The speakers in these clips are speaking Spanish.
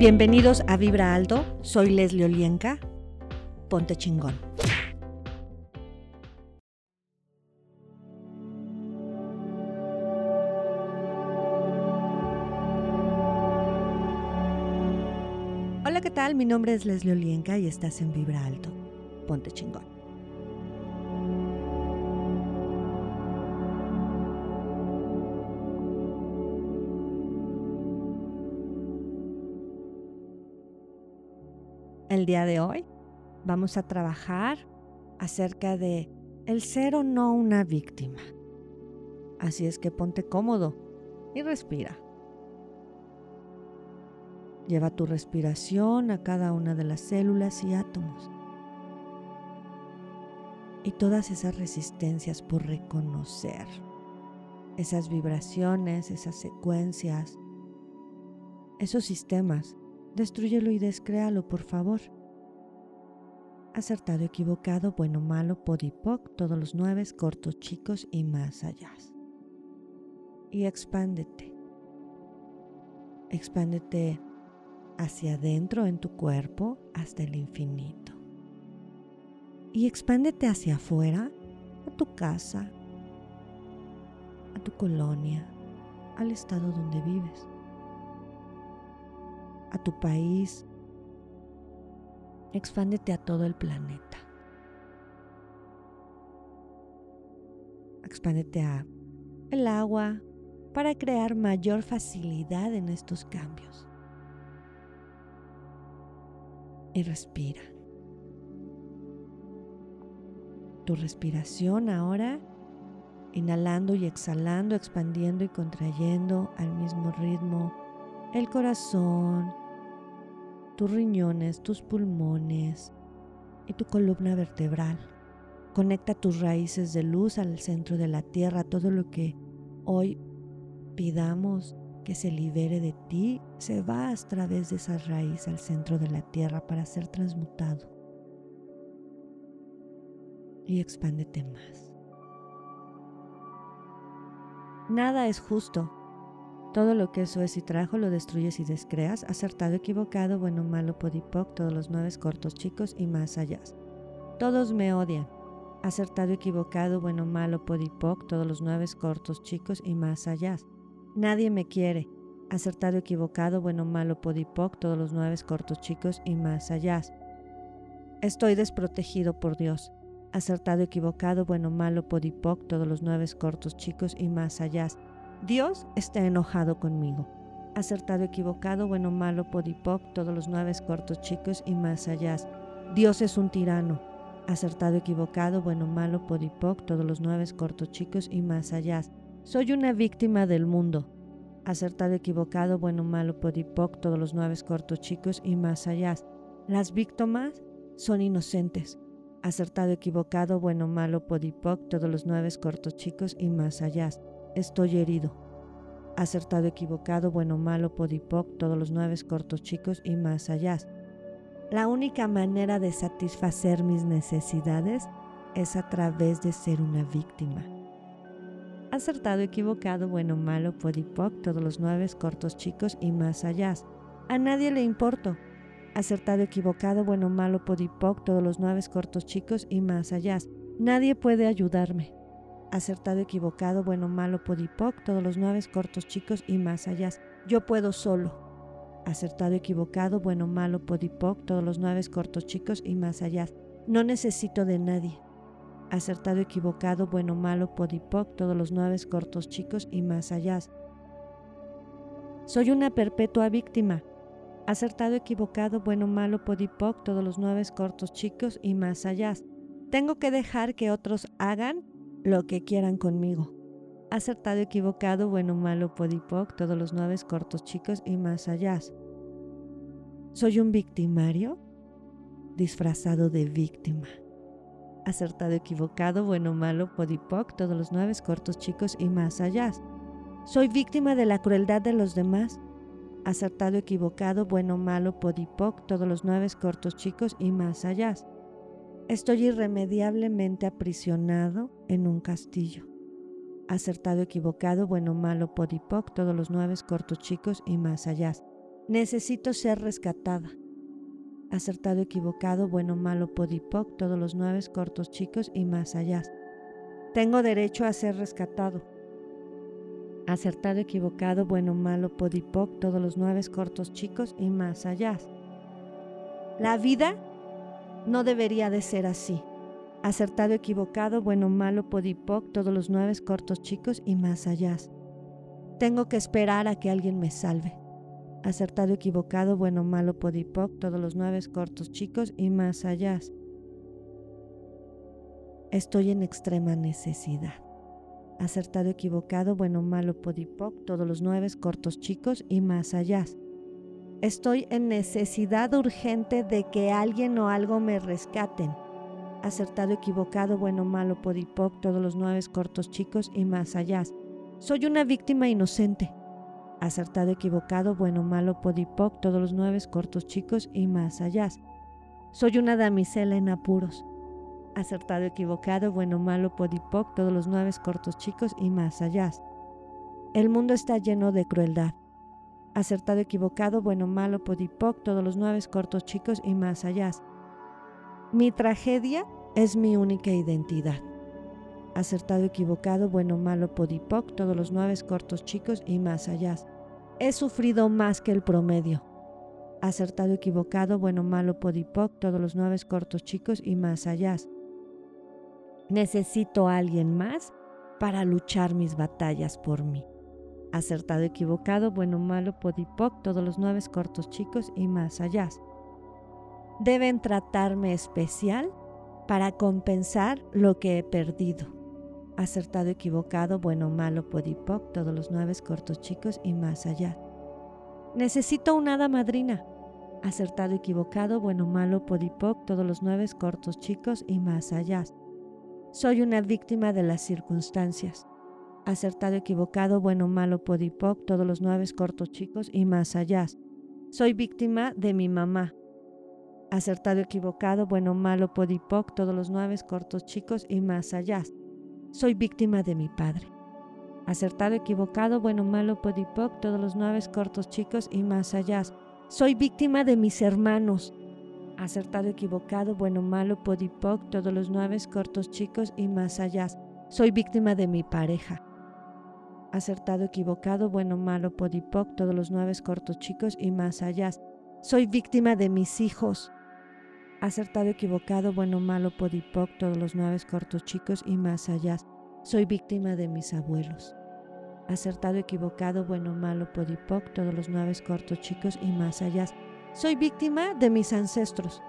Bienvenidos a Vibra Alto, soy Leslie Olienka. Ponte chingón. Hola, ¿qué tal? Mi nombre es Leslie Olienka y estás en Vibra Alto. Ponte chingón. El día de hoy vamos a trabajar acerca de el ser o no una víctima. Así es que ponte cómodo y respira. Lleva tu respiración a cada una de las células y átomos. Y todas esas resistencias por reconocer, esas vibraciones, esas secuencias, esos sistemas Destruyelo y descréalo, por favor. Acertado, equivocado, bueno, malo, podipoc, todos los nueve, cortos, chicos y más allá. Y expándete. Expándete hacia adentro en tu cuerpo hasta el infinito. Y expándete hacia afuera, a tu casa, a tu colonia, al estado donde vives a tu país, expándete a todo el planeta. Expándete a el agua para crear mayor facilidad en estos cambios. Y respira. Tu respiración ahora, inhalando y exhalando, expandiendo y contrayendo al mismo ritmo el corazón, tus riñones, tus pulmones y tu columna vertebral. Conecta tus raíces de luz al centro de la tierra. Todo lo que hoy pidamos que se libere de ti se va a través de esa raíz al centro de la tierra para ser transmutado. Y expándete más. Nada es justo todo lo que eso es y trajo lo destruyes y descreas, acertado, equivocado, bueno, malo, podipoc, todos los nueve cortos, chicos y más allá. Todos me odian. Acertado, equivocado, bueno, malo, podipoc, todos los nueve cortos, chicos y más allá. Nadie me quiere. Acertado, equivocado, bueno, malo, podipoc, todos los nueve cortos, chicos y más allá. Estoy desprotegido por Dios. Acertado, equivocado, bueno, malo, podipoc, todos los nueve cortos, chicos y más allá. Dios está enojado conmigo. Acertado, equivocado, bueno, malo, podipoc, todos los nueve cortos, chicos y más allá. Dios es un tirano. Acertado, equivocado, bueno, malo, podipoc, todos los nueve cortos, chicos y más allá. Soy una víctima del mundo. Acertado, equivocado, bueno, malo, podipoc, todos los nueve cortos, chicos y más allá. Las víctimas son inocentes. Acertado, equivocado, bueno, malo, podipoc, todos los nueve cortos, chicos y más allá estoy herido. Acertado, equivocado, bueno, malo, podipoc, todos los nueve cortos chicos y más allá. La única manera de satisfacer mis necesidades es a través de ser una víctima. Acertado, equivocado, bueno, malo, podipoc, todos los nueve cortos chicos y más allá. A nadie le importo. Acertado, equivocado, bueno, malo, podipoc, todos los nueve cortos chicos y más allá. Nadie puede ayudarme acertado, equivocado, bueno, malo, podipoc, todos los nueve cortos, chicos y más allá. Yo puedo solo. Acertado, equivocado, bueno, malo, podipoc, todos los nueve cortos, chicos y más allá. No necesito de nadie. Acertado, equivocado, bueno, malo, podipoc, todos los nueve cortos, chicos y más allá. Soy una perpetua víctima. Acertado, equivocado, bueno, malo, podipoc, todos los nueve cortos, chicos y más allá. Tengo que dejar que otros hagan lo que quieran conmigo. Acertado, equivocado, bueno, malo, podipoc, todos los nueve cortos, chicos y más allá. Soy un victimario disfrazado de víctima. Acertado, equivocado, bueno, malo, podipoc, todos los nueve cortos, chicos y más allá. Soy víctima de la crueldad de los demás. Acertado, equivocado, bueno, malo, podipoc, todos los nueve cortos, chicos y más allá. Estoy irremediablemente aprisionado en un castillo. Acertado, equivocado, bueno, malo, podipoc, todos los nueve cortos chicos y más allá. Necesito ser rescatada. Acertado, equivocado, bueno, malo, podipoc, todos los nueve cortos, chicos y más allá. Tengo derecho a ser rescatado. Acertado, equivocado, bueno, malo, podipoc, todos los nueve cortos, chicos y más allá. La vida no debería de ser así. Acertado, equivocado, bueno, malo, podipoc, todos los nueve cortos, chicos y más allá. Tengo que esperar a que alguien me salve. Acertado, equivocado, bueno, malo, podipoc, todos los nueve cortos, chicos y más allá. Estoy en extrema necesidad. Acertado, equivocado, bueno, malo, podipoc, todos los nueve cortos, chicos y más allá. Estoy en necesidad urgente de que alguien o algo me rescaten. Acertado, equivocado, bueno, malo, podipoc, todos los nueve cortos, chicos y más allá. Soy una víctima inocente. Acertado, equivocado, bueno, malo, podipoc, todos los nueve cortos, chicos y más allá. Soy una damisela en apuros acertado, equivocado, bueno, malo, podipoc, todos los nueve cortos chicos y más allá. El mundo está lleno de crueldad. Acertado, equivocado, bueno, malo, podipoc, todos los nueve cortos chicos y más allá. Mi tragedia es mi única identidad. Acertado, equivocado, bueno, malo, podipoc, todos los nueve cortos chicos y más allá. He sufrido más que el promedio. Acertado, equivocado, bueno, malo, podipoc, todos los nueve cortos chicos y más allá. Necesito a alguien más para luchar mis batallas por mí. Acertado, equivocado, bueno, malo, podipoc, todos los nueve cortos chicos y más allá. Deben tratarme especial para compensar lo que he perdido. Acertado, equivocado, bueno, malo, podipoc, todos los nueve cortos chicos y más allá. Necesito una hada madrina. Acertado, equivocado, bueno, malo, podipoc, todos los nueve cortos chicos y más allá. Soy una víctima de las circunstancias. Acertado, equivocado, bueno, malo, podipoc, todos los nueve cortos chicos y más allá. Soy víctima de mi mamá. Acertado, equivocado, bueno, malo, podipoc, todos los nueve cortos chicos y más allá. Soy víctima de mi padre. Acertado, equivocado, bueno, malo, podipoc, todos los nueve cortos chicos y más allá. Soy víctima de mis hermanos acertado, equivocado, bueno, malo, podipoc, todos los nueve cortos, chicos y más allá. Soy víctima de mi pareja. Acertado, equivocado, bueno, malo, podipoc, todos los nueve cortos, chicos y más allá. Soy víctima de mis hijos. Acertado, equivocado, bueno, malo, podipoc, todos los nueve cortos, chicos y más allá. Soy víctima de mis abuelos. Acertado, equivocado, bueno, malo, podipoc, todos los nueve cortos, chicos y más allá. Soy víctima de mis ancestros.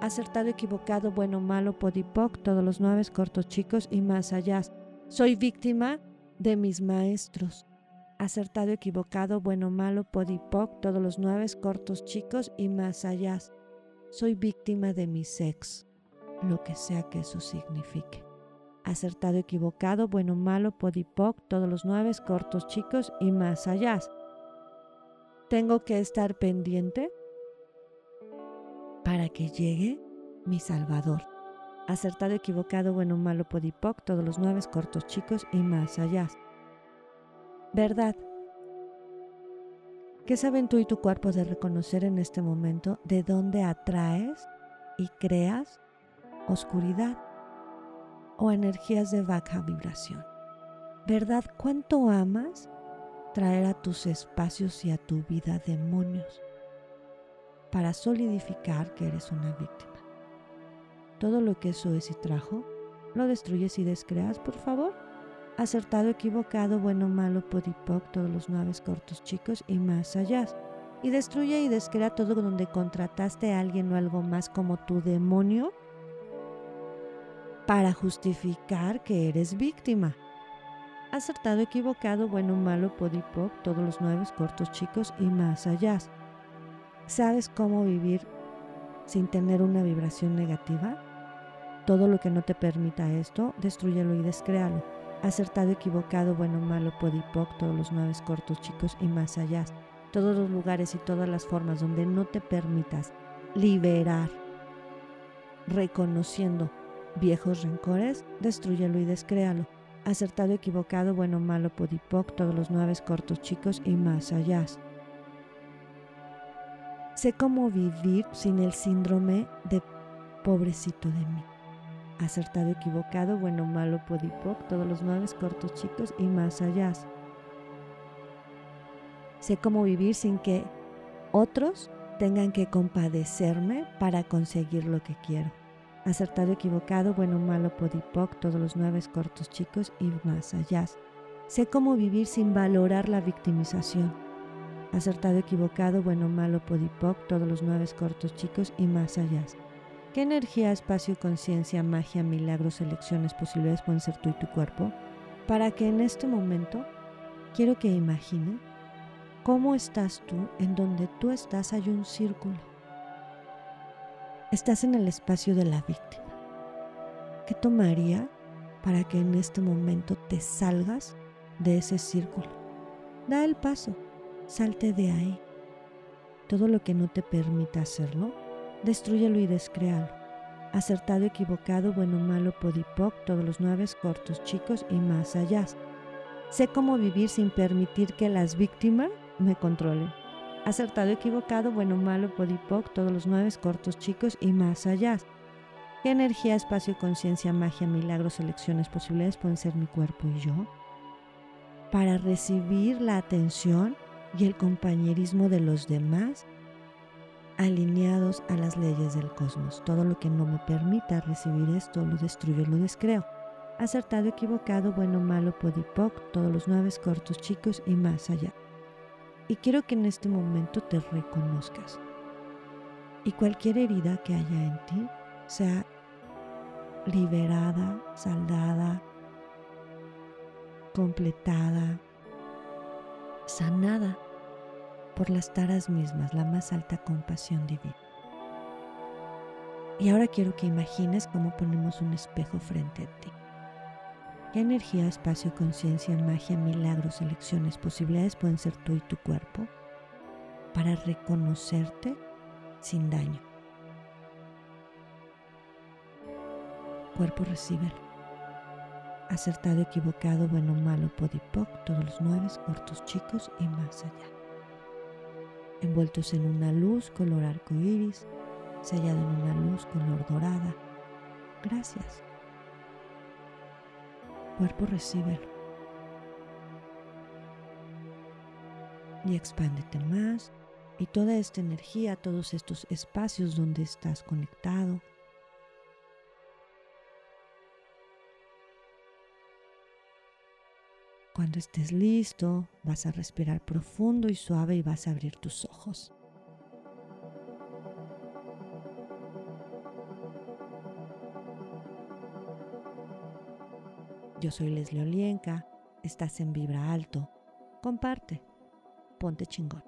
Acertado, equivocado, bueno, malo, podipoc, todos los nueve cortos chicos y más allá. Soy víctima de mis maestros. Acertado, equivocado, bueno, malo, podipoc, todos los nueve cortos chicos y más allá. Soy víctima de mi sex, lo que sea que eso signifique. Acertado, equivocado, bueno, malo, podipoc, todos los nueve cortos chicos y más allá. Tengo que estar pendiente para que llegue mi Salvador. Acertado, equivocado, bueno, malo, podipoc, todos los nueve cortos chicos y más allá. Verdad. ¿Qué saben tú y tu cuerpo de reconocer en este momento de dónde atraes y creas oscuridad o energías de baja vibración? ¿Verdad cuánto amas traer a tus espacios y a tu vida demonios? para solidificar que eres una víctima. Todo lo que eso es y trajo, lo destruyes y descreas, por favor. Acertado, equivocado, bueno, malo, podipoc, todos los nueve cortos chicos y más allá. Y destruye y descrea todo donde contrataste a alguien o algo más como tu demonio para justificar que eres víctima. Acertado, equivocado, bueno, malo, podipoc, todos los nueve cortos chicos y más allá. ¿Sabes cómo vivir sin tener una vibración negativa? Todo lo que no te permita esto, destruyelo y descréalo. Acertado, equivocado, bueno, malo, podipoc, todos los nueve cortos, chicos y más allá. Todos los lugares y todas las formas donde no te permitas liberar, reconociendo viejos rencores, destruyelo y descréalo. Acertado, equivocado, bueno, malo, podipoc, todos los nueve cortos, chicos y más allá. Sé cómo vivir sin el síndrome de pobrecito de mí. Acertado, equivocado, bueno, malo, podipoc, todos los nueve cortos, chicos y más allá. Sé cómo vivir sin que otros tengan que compadecerme para conseguir lo que quiero. Acertado, equivocado, bueno, malo, podipoc, todos los nueve cortos, chicos y más allá. Sé cómo vivir sin valorar la victimización. Acertado, equivocado, bueno, malo, podipoc, todos los nueve cortos, chicos y más allá. ¿Qué energía, espacio, conciencia, magia, milagros, elecciones, posibilidades pueden ser tú y tu cuerpo? Para que en este momento quiero que imagine cómo estás tú, en donde tú estás hay un círculo. Estás en el espacio de la víctima. ¿Qué tomaría para que en este momento te salgas de ese círculo? Da el paso, salte de ahí. Todo lo que no te permita hacerlo, destruyelo y descréalo. Acertado, equivocado, bueno, malo, podipoc, todos los nueve cortos, chicos y más allá. Sé cómo vivir sin permitir que las víctimas me controle. Acertado, equivocado, bueno, malo, podipoc, todos los nueve cortos, chicos y más allá. ¿Qué energía, espacio, conciencia, magia, milagros, elecciones, posibilidades pueden ser mi cuerpo y yo? Para recibir la atención y el compañerismo de los demás alineados a las leyes del cosmos. Todo lo que no me permita recibir esto lo destruyo, lo descreo. Acertado, equivocado, bueno, malo, podipoc, todos los nueve cortos, chicos y más allá. Y quiero que en este momento te reconozcas. Y cualquier herida que haya en ti sea liberada, saldada, completada, sanada por las taras mismas, la más alta compasión divina. Y ahora quiero que imagines cómo ponemos un espejo frente a ti. ¿Qué energía, espacio, conciencia, magia, milagros, elecciones, posibilidades pueden ser tú y tu cuerpo para reconocerte sin daño? Cuerpo, recíbelo. Acertado, equivocado, bueno, malo, podipoc, todos los nueve, cortos, chicos y más allá. Envueltos en una luz color arco iris, sellado en una luz color dorada. Gracias cuerpo recíbelo. Y expándete más. Y toda esta energía, todos estos espacios donde estás conectado, Cuando estés listo, vas a respirar profundo y suave y vas a abrir tus ojos. Yo soy Leslie Olienka, estás en Vibra Alto. Comparte, ponte chingón.